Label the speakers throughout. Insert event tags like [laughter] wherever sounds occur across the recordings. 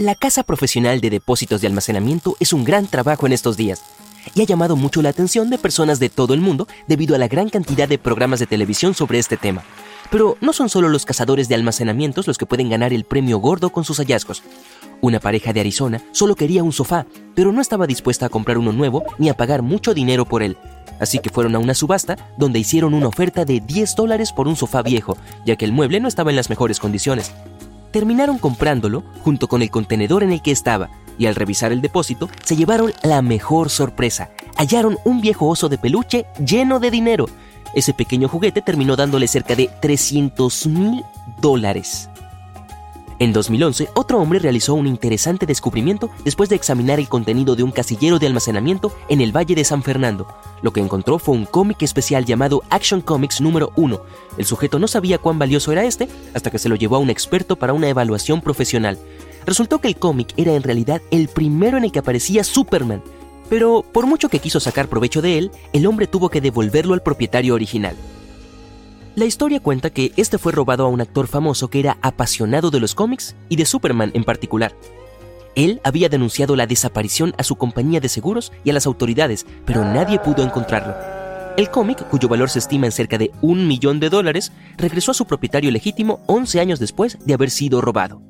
Speaker 1: La casa profesional de depósitos de almacenamiento es un gran trabajo en estos días y ha llamado mucho la atención de personas de todo el mundo debido a la gran cantidad de programas de televisión sobre este tema. Pero no son solo los cazadores de almacenamientos los que pueden ganar el premio gordo con sus hallazgos. Una pareja de Arizona solo quería un sofá, pero no estaba dispuesta a comprar uno nuevo ni a pagar mucho dinero por él. Así que fueron a una subasta donde hicieron una oferta de 10 dólares por un sofá viejo, ya que el mueble no estaba en las mejores condiciones terminaron comprándolo junto con el contenedor en el que estaba y al revisar el depósito se llevaron la mejor sorpresa. Hallaron un viejo oso de peluche lleno de dinero. Ese pequeño juguete terminó dándole cerca de 300 mil dólares. En 2011, otro hombre realizó un interesante descubrimiento después de examinar el contenido de un casillero de almacenamiento en el Valle de San Fernando. Lo que encontró fue un cómic especial llamado Action Comics número 1. El sujeto no sabía cuán valioso era este hasta que se lo llevó a un experto para una evaluación profesional. Resultó que el cómic era en realidad el primero en el que aparecía Superman, pero por mucho que quiso sacar provecho de él, el hombre tuvo que devolverlo al propietario original. La historia cuenta que este fue robado a un actor famoso que era apasionado de los cómics y de Superman en particular. Él había denunciado la desaparición a su compañía de seguros y a las autoridades, pero nadie pudo encontrarlo. El cómic, cuyo valor se estima en cerca de un millón de dólares, regresó a su propietario legítimo 11 años después de haber sido robado.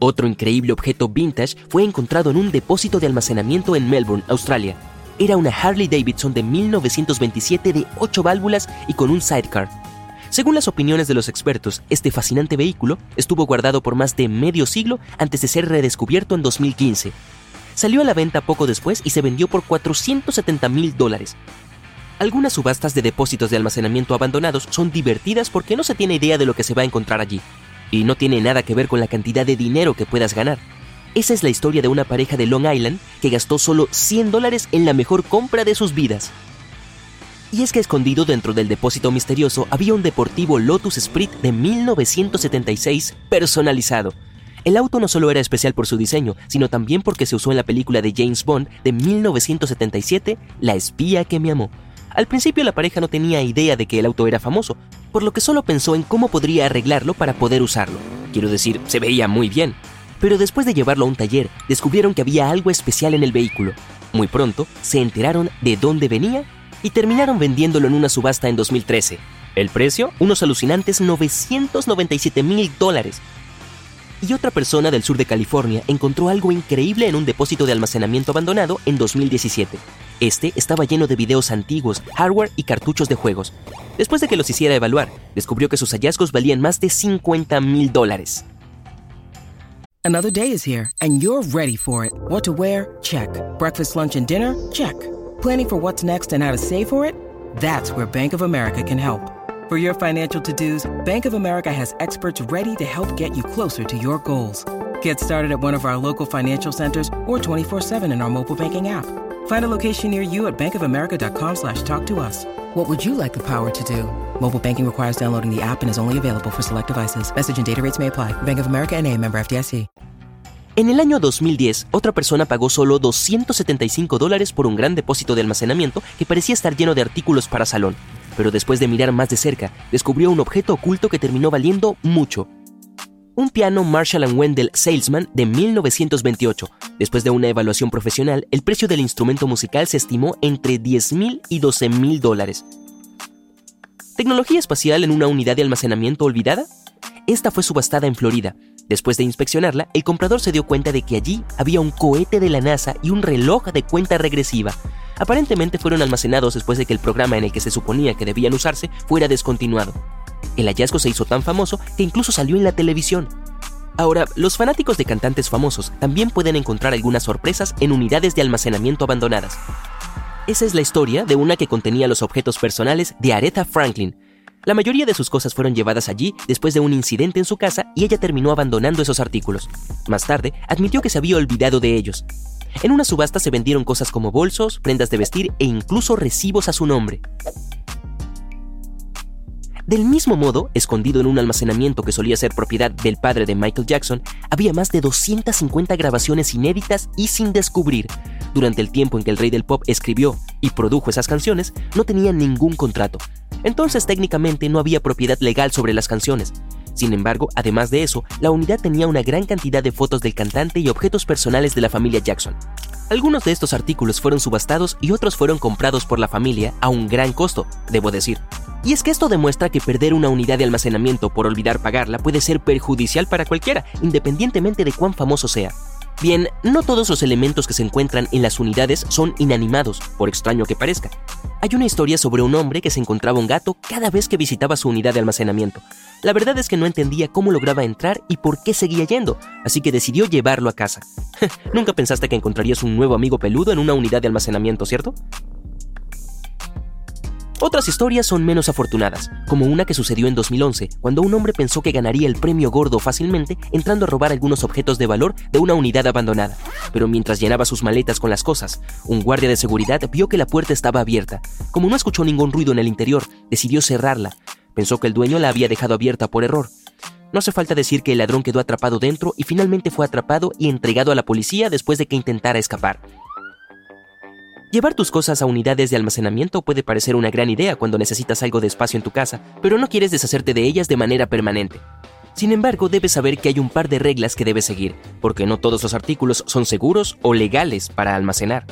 Speaker 1: Otro increíble objeto vintage fue encontrado en un depósito de almacenamiento en Melbourne, Australia. Era una Harley Davidson de 1927 de 8 válvulas y con un sidecar. Según las opiniones de los expertos, este fascinante vehículo estuvo guardado por más de medio siglo antes de ser redescubierto en 2015. Salió a la venta poco después y se vendió por 470 mil dólares. Algunas subastas de depósitos de almacenamiento abandonados son divertidas porque no se tiene idea de lo que se va a encontrar allí y no tiene nada que ver con la cantidad de dinero que puedas ganar. Esa es la historia de una pareja de Long Island que gastó solo 100 dólares en la mejor compra de sus vidas. Y es que escondido dentro del depósito misterioso había un deportivo Lotus Sprint de 1976 personalizado. El auto no solo era especial por su diseño, sino también porque se usó en la película de James Bond de 1977, La espía que me amó. Al principio la pareja no tenía idea de que el auto era famoso, por lo que solo pensó en cómo podría arreglarlo para poder usarlo. Quiero decir, se veía muy bien. Pero después de llevarlo a un taller, descubrieron que había algo especial en el vehículo. Muy pronto, se enteraron de dónde venía y terminaron vendiéndolo en una subasta en 2013. El precio, unos alucinantes 997 mil dólares. Y otra persona del sur de California encontró algo increíble en un depósito de almacenamiento abandonado en 2017. Este estaba lleno de videos antiguos, hardware y cartuchos de juegos. Después de que los hiciera evaluar, descubrió que sus hallazgos valían más de 50 mil dólares.
Speaker 2: Another day is here, and you're ready for it. What to wear? Check. Breakfast, lunch, and dinner? Check. Planning for what's next and how to save for it? That's where Bank of America can help. For your financial to-dos, Bank of America has experts ready to help get you closer to your goals. Get started at one of our local financial centers or 24-7 in our mobile banking app. Find a location near you at bankofamerica.com slash talk to us. What would you like the power to do? Mobile banking requires downloading the app and is only available for select devices. Message and data rates may apply. Bank of America and a member FDIC.
Speaker 1: En el año 2010, otra persona pagó solo 275 dólares por un gran depósito de almacenamiento que parecía estar lleno de artículos para salón, pero después de mirar más de cerca, descubrió un objeto oculto que terminó valiendo mucho. Un piano Marshall Wendell Salesman de 1928. Después de una evaluación profesional, el precio del instrumento musical se estimó entre 10 mil y 12 mil dólares. ¿Tecnología espacial en una unidad de almacenamiento olvidada? Esta fue subastada en Florida. Después de inspeccionarla, el comprador se dio cuenta de que allí había un cohete de la NASA y un reloj de cuenta regresiva. Aparentemente fueron almacenados después de que el programa en el que se suponía que debían usarse fuera descontinuado. El hallazgo se hizo tan famoso que incluso salió en la televisión. Ahora, los fanáticos de cantantes famosos también pueden encontrar algunas sorpresas en unidades de almacenamiento abandonadas. Esa es la historia de una que contenía los objetos personales de Aretha Franklin, la mayoría de sus cosas fueron llevadas allí después de un incidente en su casa y ella terminó abandonando esos artículos. Más tarde, admitió que se había olvidado de ellos. En una subasta se vendieron cosas como bolsos, prendas de vestir e incluso recibos a su nombre. Del mismo modo, escondido en un almacenamiento que solía ser propiedad del padre de Michael Jackson, había más de 250 grabaciones inéditas y sin descubrir. Durante el tiempo en que el rey del pop escribió y produjo esas canciones, no tenía ningún contrato. Entonces técnicamente no había propiedad legal sobre las canciones. Sin embargo, además de eso, la unidad tenía una gran cantidad de fotos del cantante y objetos personales de la familia Jackson. Algunos de estos artículos fueron subastados y otros fueron comprados por la familia a un gran costo, debo decir. Y es que esto demuestra que perder una unidad de almacenamiento por olvidar pagarla puede ser perjudicial para cualquiera, independientemente de cuán famoso sea. Bien, no todos los elementos que se encuentran en las unidades son inanimados, por extraño que parezca. Hay una historia sobre un hombre que se encontraba un gato cada vez que visitaba su unidad de almacenamiento. La verdad es que no entendía cómo lograba entrar y por qué seguía yendo, así que decidió llevarlo a casa. [laughs] Nunca pensaste que encontrarías un nuevo amigo peludo en una unidad de almacenamiento, ¿cierto? Otras historias son menos afortunadas, como una que sucedió en 2011, cuando un hombre pensó que ganaría el premio gordo fácilmente entrando a robar algunos objetos de valor de una unidad abandonada. Pero mientras llenaba sus maletas con las cosas, un guardia de seguridad vio que la puerta estaba abierta. Como no escuchó ningún ruido en el interior, decidió cerrarla. Pensó que el dueño la había dejado abierta por error. No hace falta decir que el ladrón quedó atrapado dentro y finalmente fue atrapado y entregado a la policía después de que intentara escapar. Llevar tus cosas a unidades de almacenamiento puede parecer una gran idea cuando necesitas algo de espacio en tu casa, pero no quieres deshacerte de ellas de manera permanente. Sin embargo, debes saber que hay un par de reglas que debes seguir, porque no todos los artículos son seguros o legales para almacenar.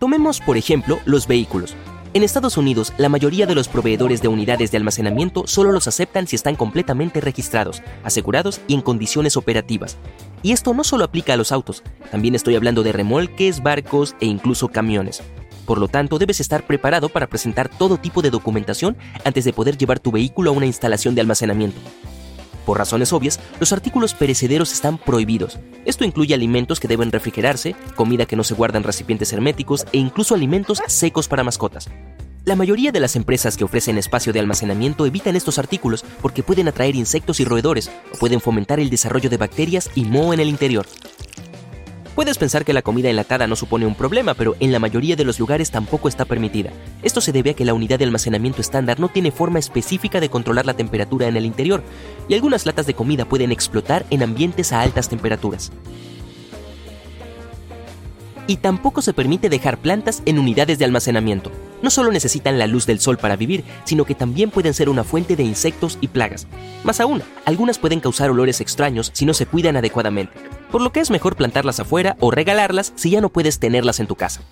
Speaker 1: Tomemos, por ejemplo, los vehículos. En Estados Unidos, la mayoría de los proveedores de unidades de almacenamiento solo los aceptan si están completamente registrados, asegurados y en condiciones operativas. Y esto no solo aplica a los autos, también estoy hablando de remolques, barcos e incluso camiones. Por lo tanto, debes estar preparado para presentar todo tipo de documentación antes de poder llevar tu vehículo a una instalación de almacenamiento. Por razones obvias, los artículos perecederos están prohibidos. Esto incluye alimentos que deben refrigerarse, comida que no se guarda en recipientes herméticos e incluso alimentos secos para mascotas. La mayoría de las empresas que ofrecen espacio de almacenamiento evitan estos artículos porque pueden atraer insectos y roedores o pueden fomentar el desarrollo de bacterias y moho en el interior. Puedes pensar que la comida enlatada no supone un problema, pero en la mayoría de los lugares tampoco está permitida. Esto se debe a que la unidad de almacenamiento estándar no tiene forma específica de controlar la temperatura en el interior, y algunas latas de comida pueden explotar en ambientes a altas temperaturas. Y tampoco se permite dejar plantas en unidades de almacenamiento. No solo necesitan la luz del sol para vivir, sino que también pueden ser una fuente de insectos y plagas. Más aún, algunas pueden causar olores extraños si no se cuidan adecuadamente por lo que es mejor plantarlas afuera o regalarlas si ya no puedes tenerlas en tu casa.